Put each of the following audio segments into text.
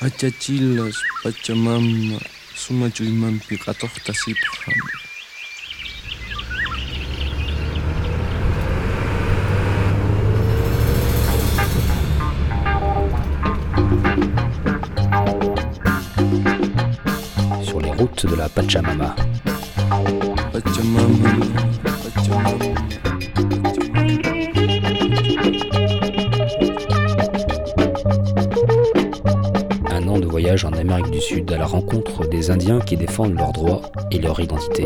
Achachilas, Pachamama, sumachuymanpi qhatuqtasiphan. Sur les routes de la. Pachamama, Indiens qui défendent leurs droits et leur identité.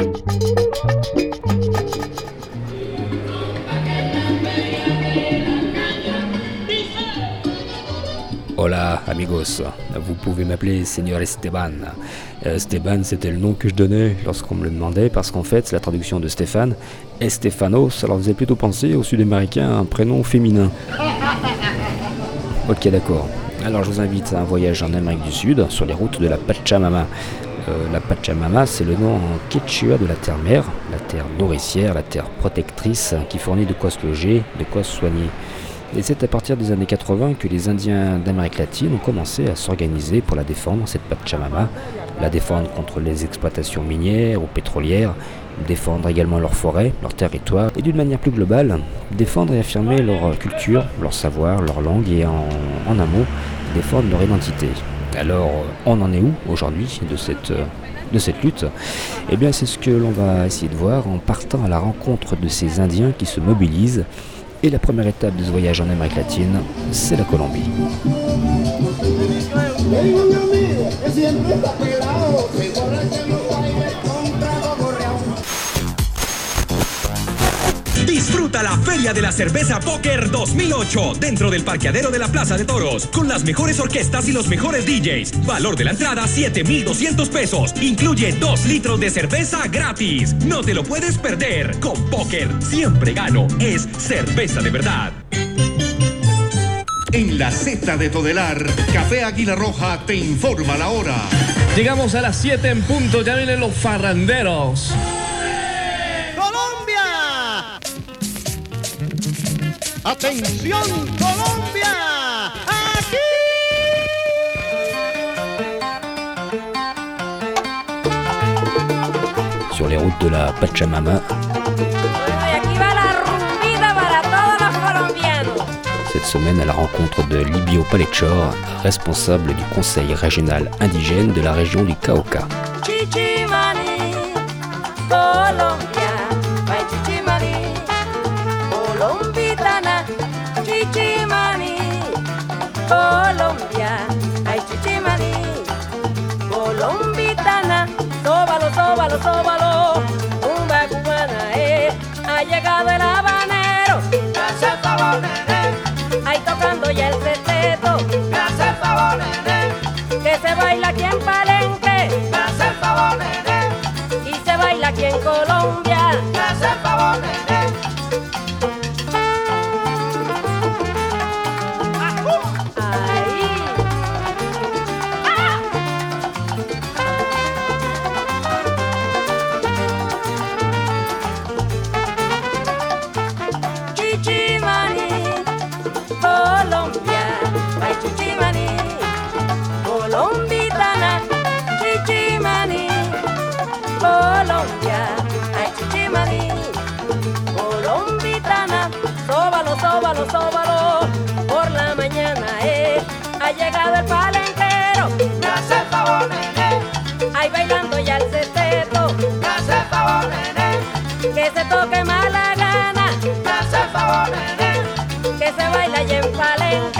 Hola amigos, vous pouvez m'appeler Seigneur Esteban. Euh, Esteban c'était le nom que je donnais lorsqu'on me le demandait parce qu'en fait la traduction de Stéphane, Estefanos, ça leur faisait plutôt penser au sud-américain un prénom féminin. Ok d'accord, alors je vous invite à un voyage en Amérique du Sud sur les routes de la Pachamama. Euh, la Pachamama, c'est le nom en quechua de la terre-mère, la terre nourricière, la terre protectrice qui fournit de quoi se loger, de quoi se soigner. Et c'est à partir des années 80 que les Indiens d'Amérique latine ont commencé à s'organiser pour la défendre, cette Pachamama, la défendre contre les exploitations minières ou pétrolières, défendre également leurs forêts, leurs territoires, et d'une manière plus globale, défendre et affirmer leur culture, leur savoir, leur langue et en, en un mot, défendre leur identité. Alors, on en est où aujourd'hui de cette, euh, de cette lutte? Eh bien, c'est ce que l'on va essayer de voir en partant à la rencontre de ces Indiens qui se mobilisent. Et la première étape de ce voyage en Amérique latine, c'est la Colombie. Disfruta la Feria de la Cerveza Póker 2008 dentro del parqueadero de la Plaza de Toros con las mejores orquestas y los mejores DJs. Valor de la entrada 7,200 pesos. Incluye 2 litros de cerveza gratis. No te lo puedes perder. Con Póker siempre gano. Es cerveza de verdad. En la Z de Todelar, Café Águila Roja te informa la hora. Llegamos a las 7 en punto, ya vienen los farranderos. Atención Colombia. Aquí. Sur les routes de la Pachamama, cette semaine à la rencontre de Libio Palechor, responsable du conseil régional indigène de la région du Cauca. Bye-bye. Se baila ya en palenque,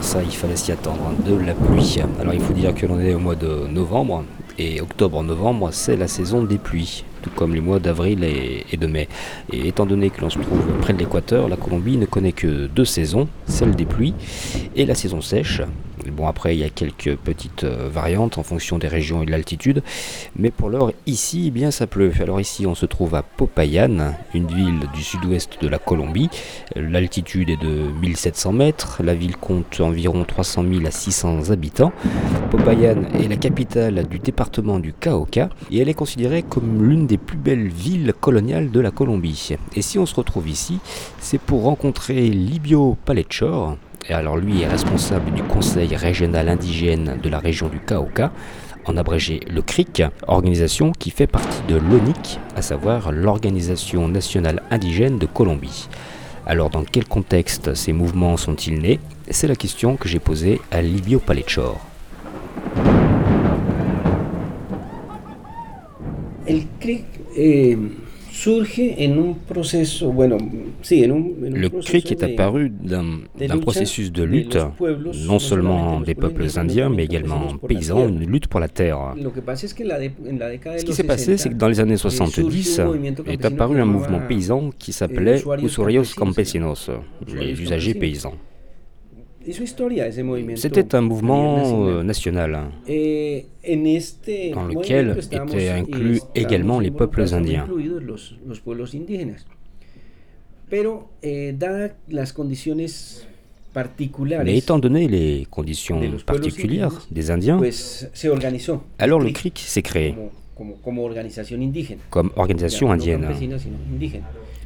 ça, il fallait s'y attendre, de la pluie. Alors il faut dire que l'on est au mois de novembre, et octobre-novembre, c'est la saison des pluies, tout comme les mois d'avril et de mai. Et étant donné que l'on se trouve près de l'équateur, la Colombie ne connaît que deux saisons, celle des pluies et la saison sèche. Bon, après, il y a quelques petites euh, variantes en fonction des régions et de l'altitude. Mais pour l'heure, ici, eh bien, ça pleut. Alors ici, on se trouve à Popayan, une ville du sud-ouest de la Colombie. L'altitude est de 1700 mètres. La ville compte environ 300 000 à 600 habitants. Popayan est la capitale du département du Cauca et elle est considérée comme l'une des plus belles villes coloniales de la Colombie. Et si on se retrouve ici, c'est pour rencontrer Libio Palechor, et alors lui est responsable du conseil régional indigène de la région du Cauca, en abrégé le CRIC, organisation qui fait partie de l'ONIC, à savoir l'Organisation nationale indigène de Colombie. Alors dans quel contexte ces mouvements sont-ils nés? C'est la question que j'ai posée à Livio Palechor. El CRIC eh, Le CRIC est apparu d'un processus de lutte, non no seulement des peuples indiens, mais également paysans, une lutte pour la terre. Ce qui s'est passé, 60, c'est que dans les années eh, surge 70 un movimiento est apparu un mouvement paysan qui eh, s'appelait Usuarios campesinos, les usagers paysans. C'était un mouvement euh, national Eh, en este dans lequel étaient inclus également les peuples indiens. eh, Mais étant donné les conditions particulières des Indiens, alors le CRIC s'est créé. Comme organisation indienne.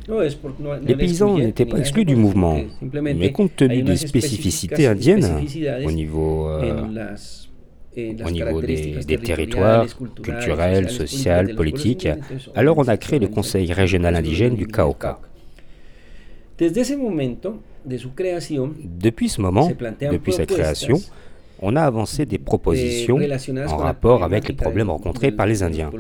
Les paysans n'étaient pas exclus du mouvement, mais compte tenu des spécificités indiennes au niveau, euh, au niveau des, territoires culturels, pueblos politiques. Alors on a créé le Conseil régional indigène du Cauca. Depuis ce moment, depuis sa création, on a avancé des propositions en rapport avec les problèmes rencontrés par les Indiens.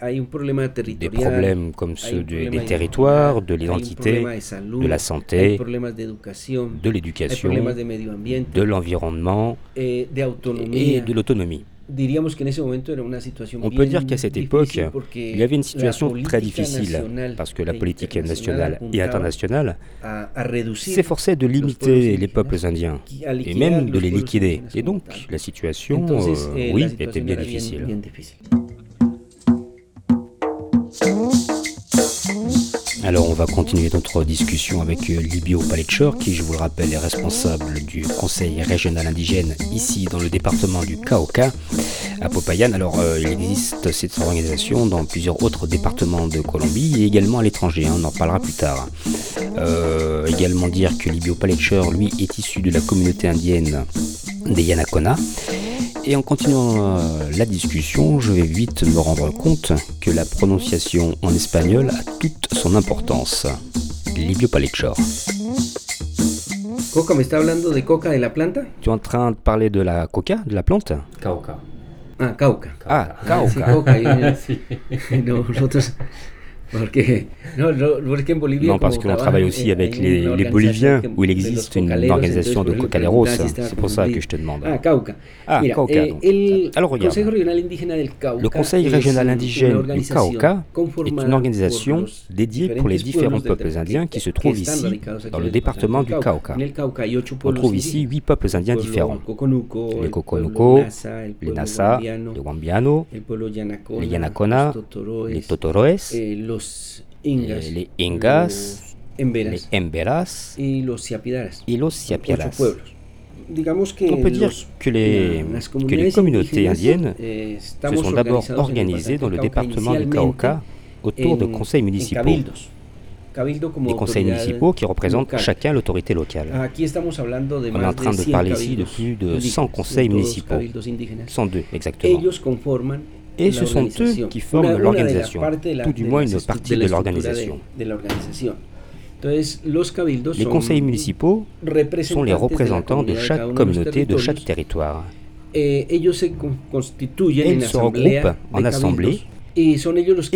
Hay un problema Des problèmes comme ceux de- des territoires, de l'identité, de la santé, de l'éducation, de l'environnement eh, et de l'autonomie. On peut dire qu'à cette époque, il y avait une situation très difficile parce que la e politique nationale et internationale s'efforçait de limiter les peuples indiens et même de les liquider. Et donc la situation, euh, eh, oui, était bien- difficile. Alors on va continuer notre discussion avec euh, Libio Palechor, qui je vous le rappelle est responsable du Conseil régional indigène ici dans le département du Cauca, à Popayan. Alors euh, il existe cette organisation dans plusieurs autres départements de Colombie et également à l'étranger, hein, on en parlera plus tard. Euh, également dire que Libio Palechor, lui, est issu de la communauté indienne des Yanakona. Et en continuant euh, la discussion, je vais vite me rendre compte que la prononciation en espagnol a toute son importance. Livio Palechor. Coca, ¿me está hablando de coca de la planta? Tu es en train de parler de la coca, de la plante? Cauca. Ah, cauca. Ah, cauca. coca. nosotros, Non, parce qu'on travaille aussi avec les, Boliviens, où il existe une organisation de cocaleros. C'est pour ça que je te demande. Ah, Cauca. Ah, Cauca, donc. Alors, regarde. Le Conseil régional indigène du Cauca est une organisation dédiée pour les différents peuples indiens qui se trouvent ici, dans le département du Cauca. On trouve ici huit peuples indiens différents. Les Coconuco, les Nasa, les Yanacona, les Yanacona, les Totoroes, los Ingas, eh, les Ingas, los Emberas les Emberas y los Siapidaras. et los Ocho Siapiaras. pueblos. Digamos que On peut dire los- que les, que les communautés indiennes eh, se sont d'abord organisées dans le département du Cauca autour de conseils municipaux. cabildos. Cabildo como Des conseils municipaux qui représentent local. chacun l'autorité locale. De On est en train de 100 parler ici de plus de indígenas, 100 conseils municipaux. cabildos indígenas. 102 exactement. Et ce sont eux qui forment l'organisation, tout du moins une partie de l'organisation. Les conseils municipaux sont les représentants de chaque communauté de chaque territoire. Eh, se Et ils se asamblea regroupent en assemblée Et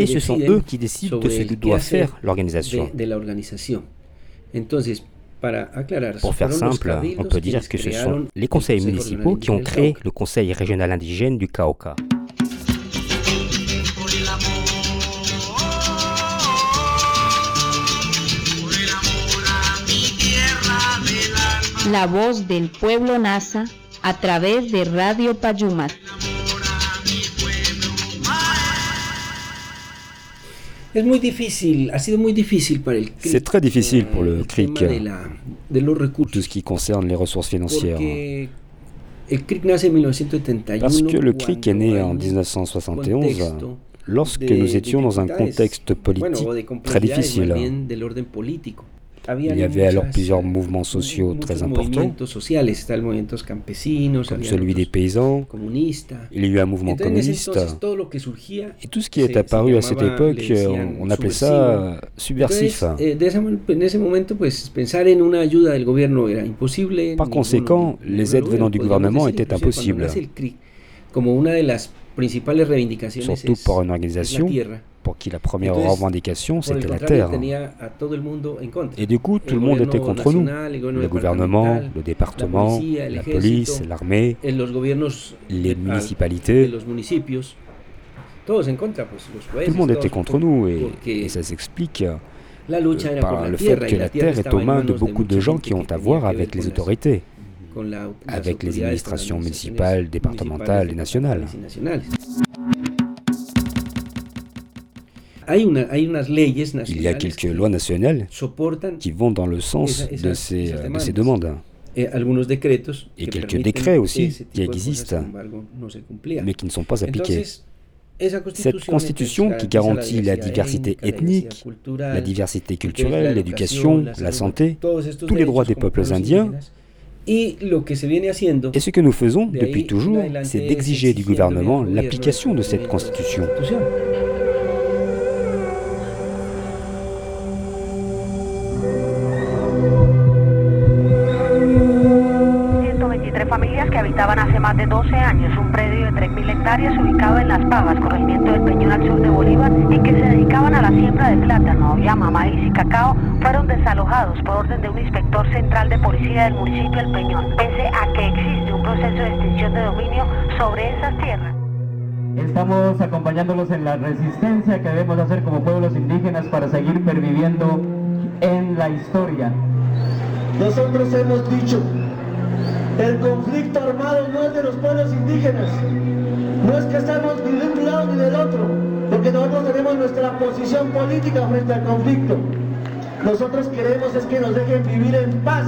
ce sont eux qui décident de ce que doit faire l'organisation. Pour faire simple, on peut dire que ce sont les conseils municipaux qui ont créé le Conseil régional indigène du Cauca. La voz del pueblo NASA a través de Radio Payumat. Es muy difícil, ha sido muy difícil para el CRIC. C'est très difficile pour le CRIC, tema de, la- de los recursos. tout ce qui concerne les ressources financières. Porque el CRIC nace en 1971. Parce que le CRIC est né cuando en hay un 1971, contexto lorsque nous étions dans un contexte politique très difficile. Il y avait alors plusieurs mouvements sociaux très importants, comme celui des paysans. Il y a eu un mouvement communiste. Et tout ce qui est apparu à cette époque, decían, on appelait ça subversif. Entonces, eh. Par conséquent, les aides venant du gouvernement étaient impossibles. Surtout pour une organisation. Pour qui la première revendication c'était la terre. Et du coup, tout le monde était contre nous. Le gouvernement, le département, la police, l'armée, les de- municipalités. Tout le monde était contre nous et, ça s'explique euh, par le fait que la terre est aux mains de beaucoup de gens qui ont à voir avec les autorités, avec les administrations municipales, départementales et nationales. Il y a quelques que lois nationales qui vont dans le sens de ces, de ces demandes, eh, Et que quelques décrets aussi qui existent, mais qui ne sont pas esa Cette constitution qui garantit la diversité ethnique, la diversité culturelle, l'éducation, la santé, tous les droits des peuples indiens, et ce que nous faisons de depuis toujours, c'est es d'exiger du gouvernement l'application de cette constitution. Cacao, fueron desalojados por orden de un inspector central de policía del municipio del Peñón, pese a que existe un proceso de extinción de dominio sobre esas tierras. Estamos acompañándolos en la resistencia que debemos hacer como pueblos indígenas para seguir perviviendo en la historia. Nosotros hemos dicho, el conflicto armado no es de los pueblos indígenas. No es que estemos ni de un lado ni del otro, porque nosotros tenemos nuestra posición política frente al conflicto. Nosotros queremos es que nos dejen vivir en paz,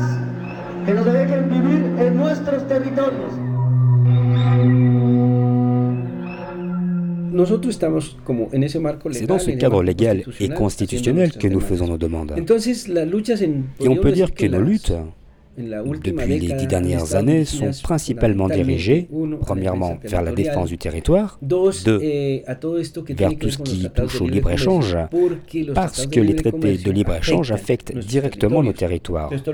que nos dejen vivir en nuestros territorios. Nosotros estamos como en ese marco legal. C'est dans ce cadre marco légal et constitucional, constitutionnel que nous nuestras faisons nos demandas. demandes. Entonces, las luchas en, Et on peut decir dire que nos luttes, depuis les dix dernières années, sont principalement la premièrement, vers la défense du territoire, deux, vers tout ce qui touche au libre libre-échange, parce que les traités de libre-échange affectent directement nos territoires. Tout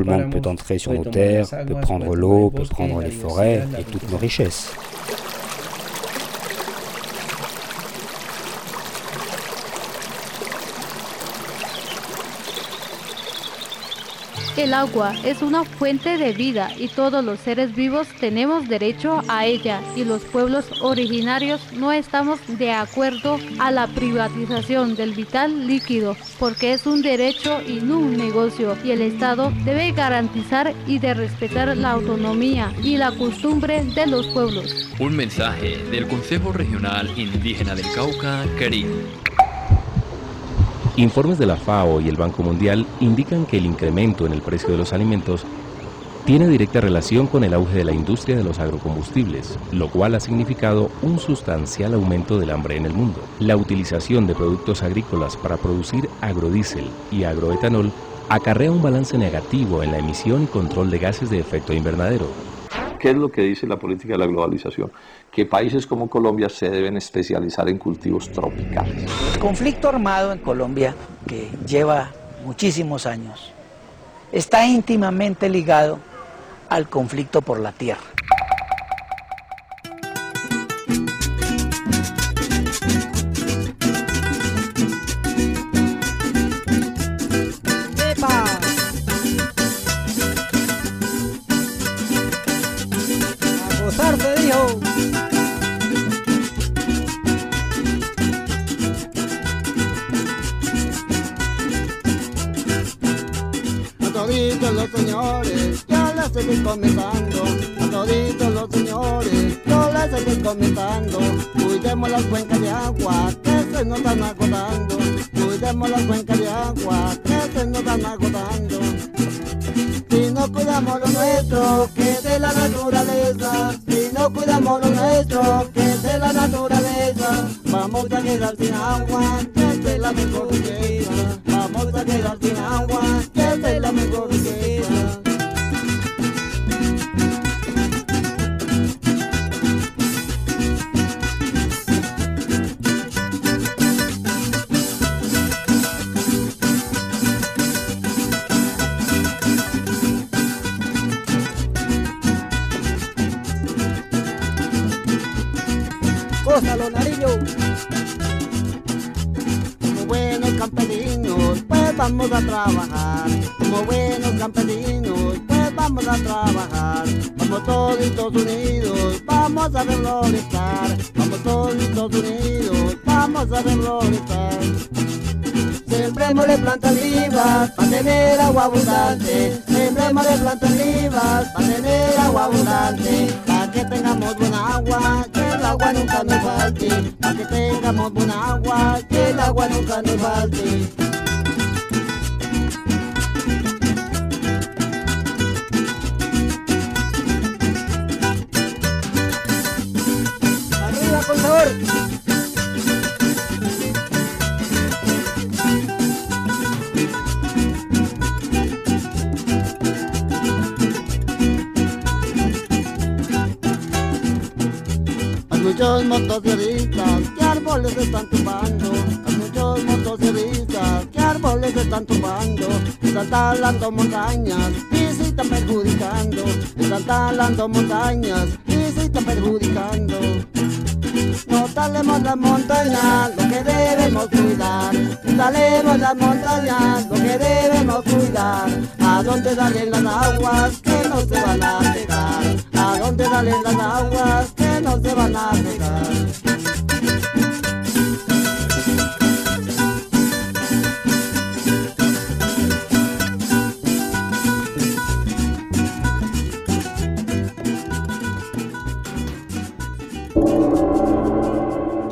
le monde peut entrer sur nos terres, peut prendre l'eau, peut prendre les forêts et toutes nos richesses. El agua es una fuente de vida y todos los seres vivos tenemos derecho a ella y los pueblos originarios no estamos de acuerdo a la privatización del vital líquido porque es un derecho y no un negocio y el Estado debe garantizar y de respetar la autonomía y la costumbre de los pueblos. Un mensaje del Consejo Regional Indígena del Cauca, Caribe. Informes de la FAO y el Banco Mundial indican que el incremento en el precio de los alimentos tiene directa relación con el auge de la industria de los agrocombustibles, lo cual ha significado un sustancial aumento del hambre en el mundo. La utilización de productos agrícolas para producir agrodiesel y agroetanol acarrea un balance negativo en la emisión y control de gases de efecto invernadero, ¿Qué es lo que dice la política de la globalización? Que países como Colombia se deben especializar en cultivos tropicales. El conflicto armado en Colombia, que lleva muchísimos años, está íntimamente ligado al conflicto por la tierra. Yo les vamos a trabajar. Como buenos campesinos, pues vamos a trabajar. Vamos todos unidos, vamos a reflorestar. Vamos todos unidos, vamos a reflorestar. Sembremos plantas vivas para tener agua abundante. Sembremos plantas vivas para tener agua abundante. Para que tengamos buena agua, que el agua nunca nos falte. Para que tengamos buena agua, que el agua nunca nos falte. Muchos motociclistas que árboles están tumbando. Muchos motociclistas que árboles están tumbando. Están talando montañas y se están perjudicando. Están talando montañas y se están perjudicando. No talemos las montañas, lo que debemos cuidar. Talemos las montañas, lo que debemos cuidar. A dónde salen las aguas que no se van a pegar. A dónde salen las aguas que no se a pegar.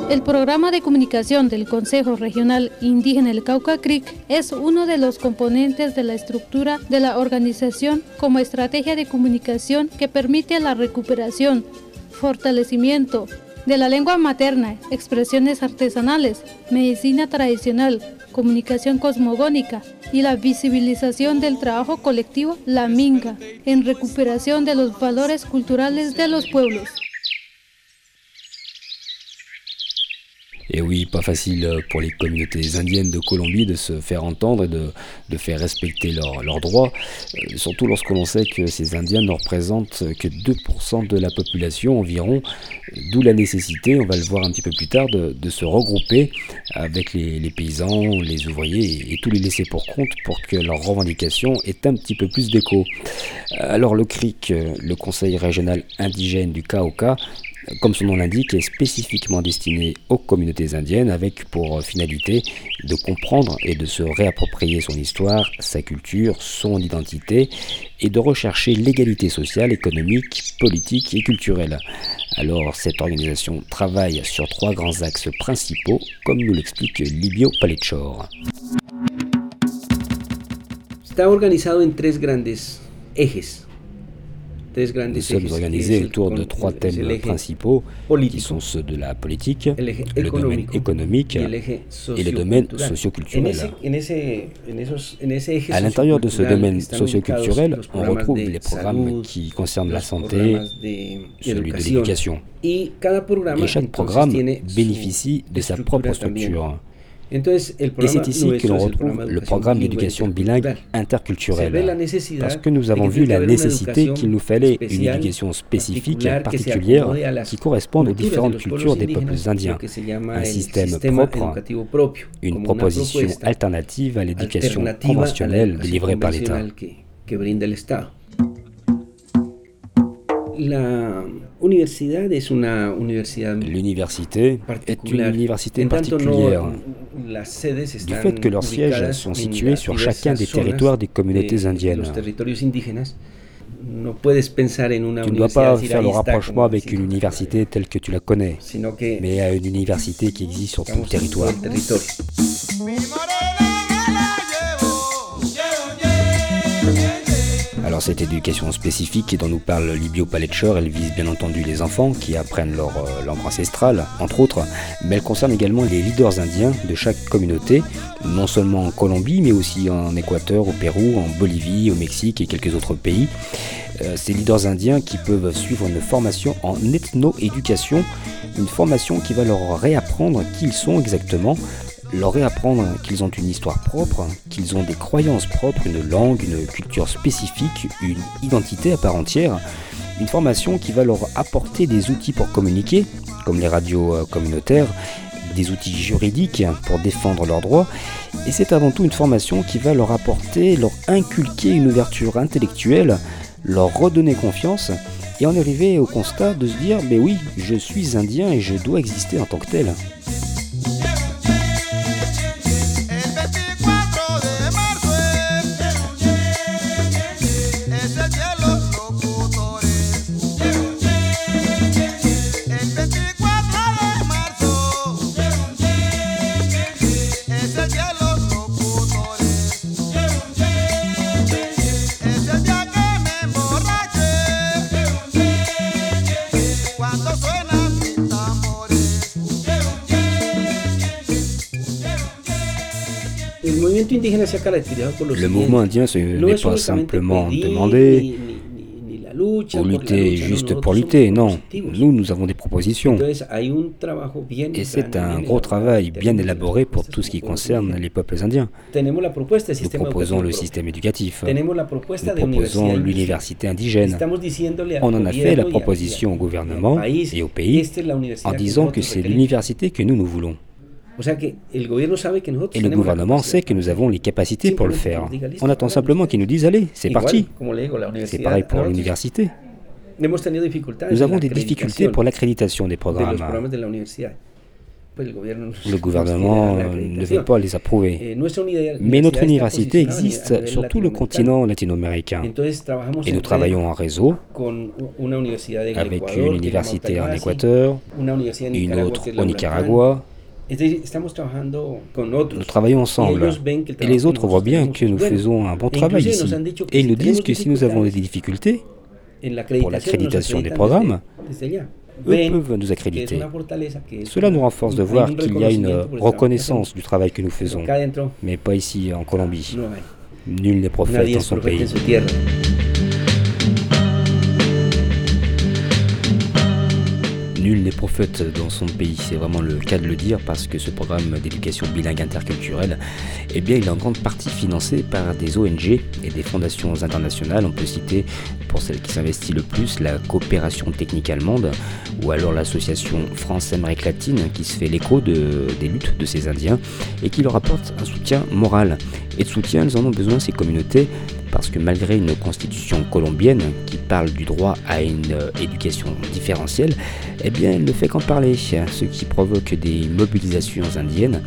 El programa de comunicación del Consejo Regional Indígena del Cauca CRIC es uno de los componentes de la estructura de la organización como estrategia de comunicación que permite la recuperación, fortalecimiento de la lengua materna, expresiones artesanales, medicina tradicional, comunicación cosmogónica y la visibilización del trabajo colectivo La Minga en recuperación de los valores culturales de los pueblos. Et oui, pas facile pour les communautés indiennes de Colombie de se faire entendre et de, faire respecter leurs droits, euh, surtout lorsque l'on sait que ces Indiens ne représentent que 2% de la population environ, d'où la nécessité, on va le voir un petit peu plus tard, de, se regrouper avec les, paysans, les ouvriers et, et tous les laissés pour compte pour que leurs revendications aient un petit peu plus d'écho. Alors le CRIC, euh, le Conseil régional indigène du Cauca, comme son nom l'indique, est spécifiquement destiné aux communautés indiennes avec pour finalité de comprendre et de se réapproprier son histoire, sa culture, son identité et de rechercher l'égalité sociale, économique, politique et culturelle. Alors cette organisation travaille sur trois grands axes principaux, comme nous l'explique Libio Palechor. Está organizado en tres grandes ejes. Nous sommes organisés autour de trois es thèmes principaux qui sont ceux de la politique, le domaine économique et le domaine socioculturel. À l'intérieur de ce domaine socioculturel, on retrouve les programmes qui concernent la santé, celui de l'éducation. Et chaque programme bénéficie de sa propre structure. Et c'est ici que l'on retrouve le programme d'éducation bilingue interculturelle. Parce que nous avons vu la nécessité qu'il nous fallait une éducation spécifique, particulière, qui corresponde aux différentes cultures des peuples indiens. Un système propre, une proposition alternative à l'éducation conventionnelle délivrée par l'État. Universidad es una universidad L'université est une particular. université particulière du fait que leurs sièges sont situés sur chacun des territoires des communautés indiennes. Tu ne dois pas faire le rapprochement avec une université telle que tu la connais, mais à une université qui existe sur tout le territoire. Alors cette éducation spécifique dont nous parle Libio Paletcher, elle vise bien entendu les enfants qui apprennent leur euh, langue ancestrale, entre autres, mais elle concerne également les leaders indiens de chaque communauté, non seulement en Colombie, mais aussi en Équateur, au Pérou, en Bolivie, au Mexique et quelques autres pays. Euh, ces leaders indiens qui peuvent suivre une formation en ethno-éducation, une formation qui va leur réapprendre qui ils sont exactement, leur réapprendre qu'ils ont une histoire propre, qu'ils ont des croyances propres, une langue, une culture spécifique, une identité à part entière. Une formation qui va leur apporter des outils pour communiquer, comme les radios euh, communautaires, des outils juridiques pour défendre leurs droits. Et c'est avant tout une formation qui va leur apporter, leur inculquer une ouverture intellectuelle, leur redonner confiance et en arriver au constat de se dire, mais oui, je suis indien et je dois exister en tant que tel. Le mouvement indien ce n'est es pas simplement demander la lutter juste pour lutter, non. Nous, nous avons des propositions. Et c'est un gros travail en bien élaboré pour tout ce qui concerne les peuples indiens. Nous proposons le système éducatif. Nous proposons l'université indigène. On en a fait la proposition au gouvernement et au pays en disant que c'est l'université que nous nous voulons. Et le gouvernement sait que nous avons les capacités pour le faire. On attend simplement qu'ils nous disent allez, c'est parti. C'est pareil pour l'université. Nous avons des difficultés pour l'accréditation des programmes. Le gouvernement ne veut pas les approuver. Eh, Mais notre université existe sur tout le continent latino-américain. Et nous travaillons en réseau avec une université en Équateur, une autre au. Nicaragua. Nous travaillons ensemble. Et les autres voient bien que nous faisons un bon E travail ici. Et ils nous disent que si nous avons des difficultés pour l'accréditation des programmes, eux Ven peuvent nous accréditer. Cela nous renforce de voir qu'il y a une reconnaissance du travail que nous faisons. Mais pas ici en Colombie. Nul n'est prophète es son pays. Nul n'est prophète dans son pays, c'est vraiment le cas de le dire parce que ce programme d'éducation bilingue interculturelle, eh bien, il est en grande partie financé par des ONG et des fondations internationales. On peut citer, pour celle qui s'investit le plus, la coopération technique allemande ou alors l'association France-Amérique latine qui se fait l'écho de, des luttes de ces Indiens et qui leur apporte un soutien moral. Et de soutien, elles en ont besoin, ces communautés, parce que malgré une constitution colombienne qui parle du droit à une euh, éducation différentielle, eh bien elle ne fait qu'en parler, ce qui provoque des mobilisations indiennes.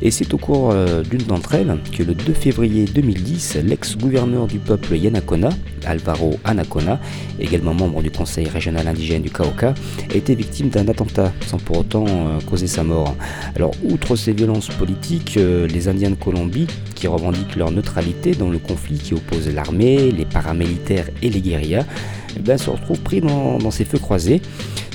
Et c'est au cours euh, d'une d'entre elles que le 2 février 2010, l'ex-gouverneur du peuple Yanacona, Alvaro Anacona, également membre du conseil régional indigène du Cauca, été victime d'un attentat sans pour autant euh, causer sa mort. Alors outre ces violences politiques, les Indiens de Colombie, qui revendiquent leur neutralité dans le conflit qui oppose l'armée, les paramilitaires et les guérillas, eh ben, se retrouvent pris dans, ces feux croisés,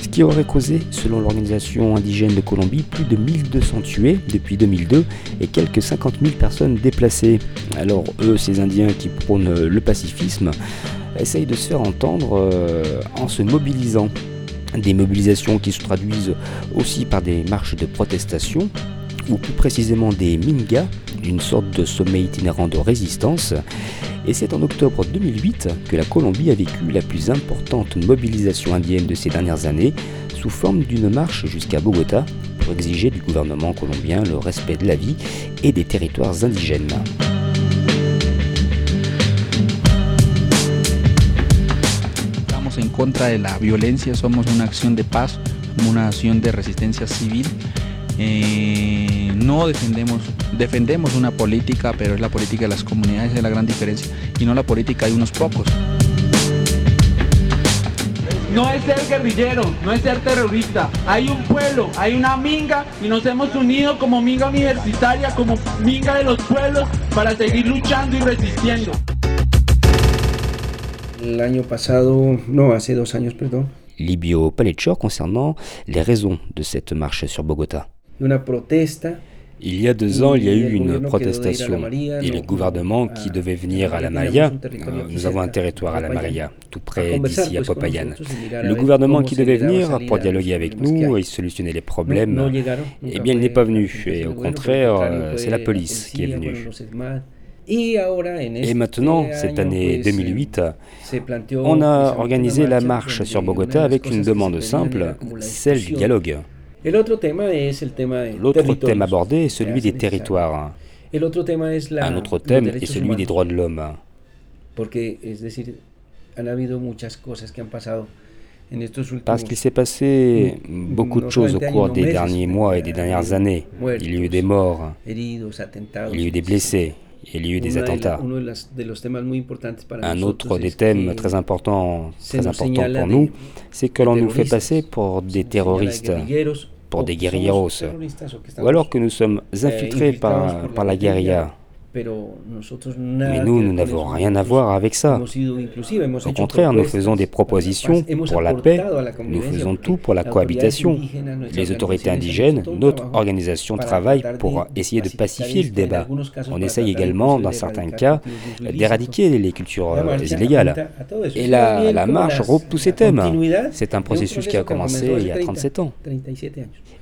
ce qui aurait causé, selon l'organisation indigène de Colombie, plus de 1200 tués depuis 2002 et quelques 50 000 personnes déplacées. Alors eux, ces Indiens qui prônent le pacifisme, essayent de se faire entendre euh, en se mobilisant. Des mobilisations qui se traduisent aussi par des marches de protestation, ou plus précisément des Mingas, une sorte de sommet itinérant de résistance. Et c'est en octobre 2008 que la Colombie a vécu la plus importante mobilisation indienne de ces dernières années, sous forme d'une marche jusqu'à Bogota pour exiger du gouvernement colombien le respect de la vie et des territoires indigènes. Estamos en contra de la violencia, somos una acción de paz, una acción de resistencia civil. Eh, no defendemos, defendemos una política, pero es la política de las comunidades, es la gran diferencia, y no la política de unos pocos. No es ser guerrillero, no es ser terrorista. Hay un pueblo, hay una minga y nos hemos unido como minga universitaria, como minga de los pueblos para seguir luchando y resistiendo. El año pasado, no, hace dos años, perdón, Libio Palechor concernant les raisons de cette marche sur Bogota. Il y a deux ans, il y a eu une protestation et le gouvernement qui devait venir à la Maria, euh, nous avons un territoire à la Maria, tout près d'ici à Popayan. Le gouvernement qui devait venir pour dialoguer avec nous et solutionner les problèmes, eh bien il n'est pas venu. Et au contraire, euh, c'est la police qui est venue. Et maintenant, cette année 2008, on a organisé la marche sur Bogota avec une demande simple, celle du dialogue. L'autre thème abordé est celui des territoires. Un autre thème est celui des droits de l'homme. Parce qu'il s'est passé beaucoup de choses au cours des derniers mois et des dernières années. Il y a eu des morts, il y a eu des blessés, il y a eu des attentats. Un autre des thèmes très importants, très importants pour nous, c'est que l'on nous fait passer pour des terroristes pour des guérilleros, ou alors que nous sommes infiltrés par, par la guérilla. Mais nous, nous n'avons rien à voir avec ça. Au contraire, nous faisons des propositions pour la paix, nous faisons tout pour la cohabitation. Les autorités indigènes, notre organisation travaille pour essayer de pacifier le débat. On essaye également, dans certains cas, d'éradiquer les cultures illégales. Et la, la marche regroupe tous ces thèmes. C'est un processus qui a commencé il y a 37 ans.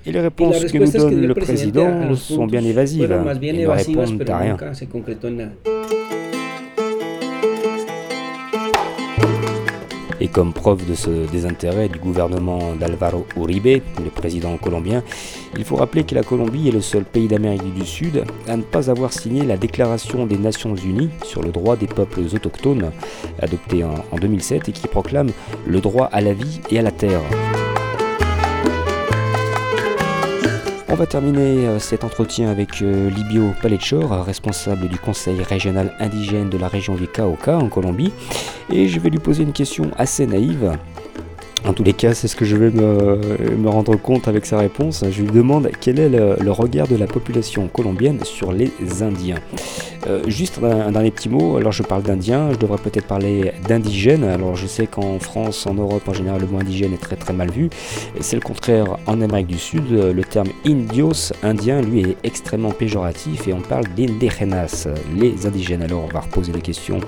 Et les réponses que nous donne le président sont bien évasives. Ils ne répondent à rien. Et comme preuve de ce désintérêt du gouvernement d'Alvaro Uribe, le président colombien, il faut rappeler que la Colombie est le seul pays d'Amérique du Sud à ne pas avoir signé la Déclaration des Nations Unies sur le droit des peuples autochtones, adoptée en, en 2007 et qui proclame le droit à la vie et à la terre. On va terminer euh, cet entretien avec euh, Libio Palechor, responsable du conseil régional indigène de la région du Cauca en Colombie. Et je vais lui poser une question assez naïve. En tous les cas, c'est ce que je vais me, rendre compte avec sa réponse. Je lui demande quel est le, regard de la population colombienne sur les Indiens. Euh, juste un, dernier petit mot, alors je parle d'Indiens, je devrais peut-être parler d'indigènes. Alors je sais qu'en France, en Europe en général, le mot indigène est très très mal vu. C'est le contraire en Amérique du Sud. Le terme indios, indien, lui est extrêmement péjoratif et on parle d'indigenas, les indigènes. Alors on va reposer les questions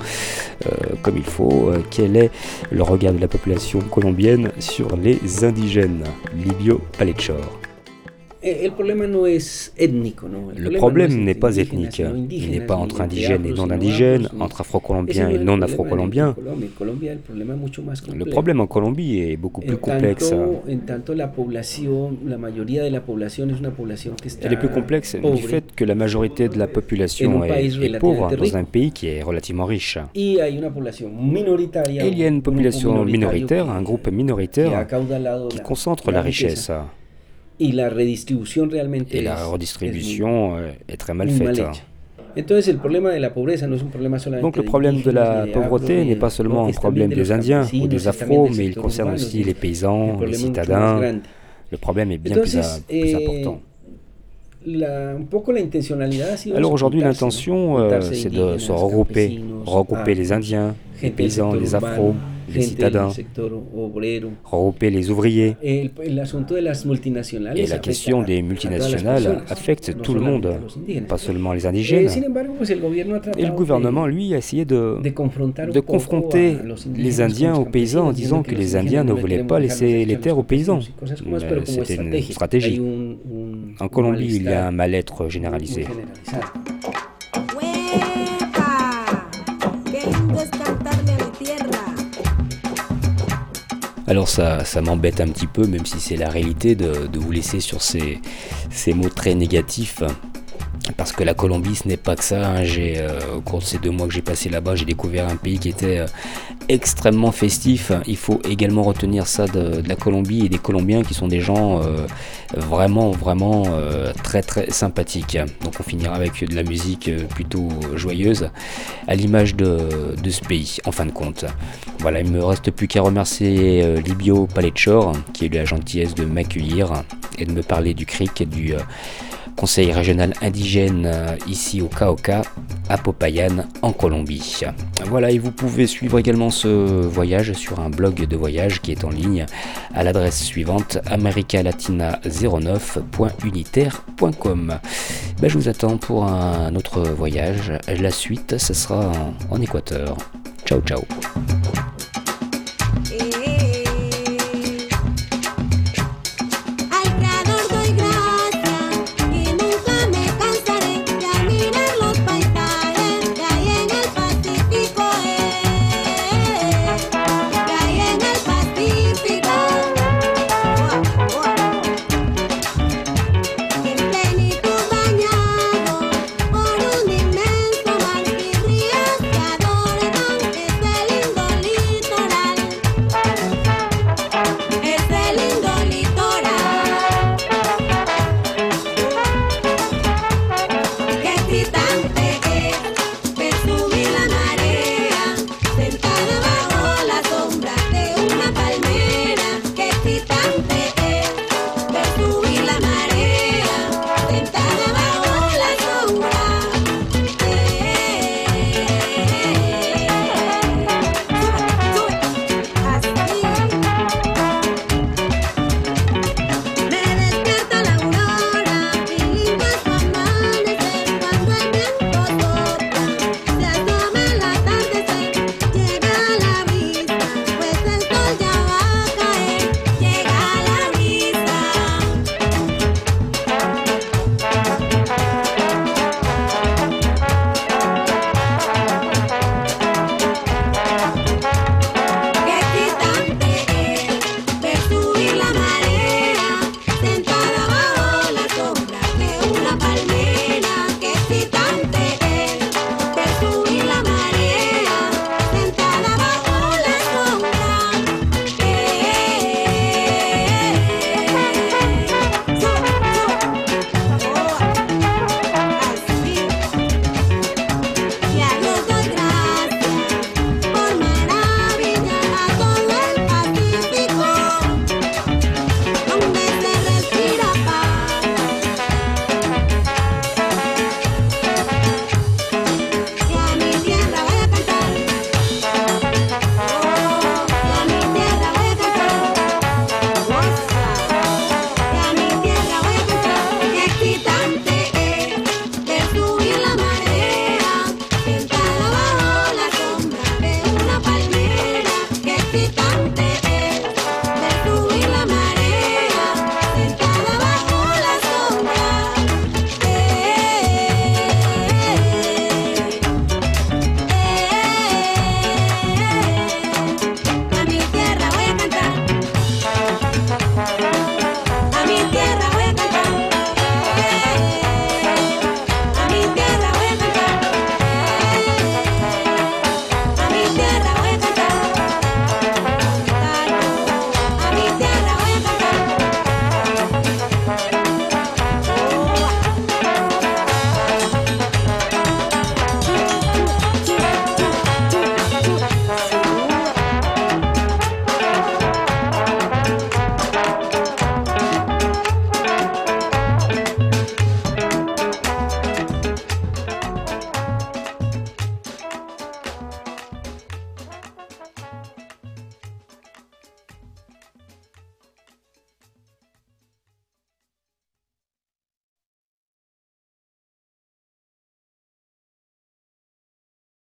euh, comme il faut. Euh, quel est le regard de la population colombienne sur les indigènes Libio Palechor. Le problème n'est pas ethnique. Il n'est pas entre indigènes et non indigènes, entre afro-colombiens et non afro-colombiens. Le problème en Colombie est beaucoup plus complexe. Elle est plus complexe du fait que la majorité de la population est, est pauvre dans un pays qui est relativement riche. Et il y a une population minoritaire, un groupe minoritaire qui concentre la richesse. Y la redistribución realmente Et la redistribution es, est très mal faite. Mal Entonces el problema de la pobreza no es un problema solamente Donc le problème de la pauvreté n'est pas seulement un problème des Indiens ou des Afros, mais il concerne aussi les paysans, les citadins. Le problème est bien plus, plus eh, important. La, un poco la Alors aujourd'hui l'intention euh, c'est de se regrouper, regrouper les Indiens, les paysans, les Afros, les citadins, regrouper les ouvriers. Et la question des multinationales affecte tout le monde, pas seulement les indigènes. Et le gouvernement, lui, a essayé de, de confronter les Indiens aux paysans en disant que les Indiens ne voulaient pas laisser les terres aux paysans. C'était une stratégie. En Colombie, il y a un mal-être généralisé. Alors ça, ça m'embête un petit peu, même si c'est la réalité, de, vous laisser sur ces mots très négatifs. Parce que la Colombie ce n'est pas que ça. Hein. J'ai, au cours de ces deux mois que j'ai passé là-bas, j'ai découvert un pays qui était extrêmement festif. Il faut également retenir ça de, la Colombie et des Colombiens qui sont des gens vraiment, vraiment très, très sympathiques. Donc on finira avec de la musique plutôt joyeuse, à l'image de, de, ce pays, en fin de compte. Voilà, il me reste plus qu'à remercier Libio Palechor, qui a eu la gentillesse de m'accueillir et de me parler du CRIC et du conseil régional indigène euh, ici au Cauca, à Popayan, en Colombie. Voilà, et vous pouvez suivre également ce voyage sur un blog de voyage qui est en ligne à l'adresse suivante americalatina09.unitaire.com. Ben, je vous attends pour un autre voyage. La suite, ce sera en, en Équateur. Ciao, ciao.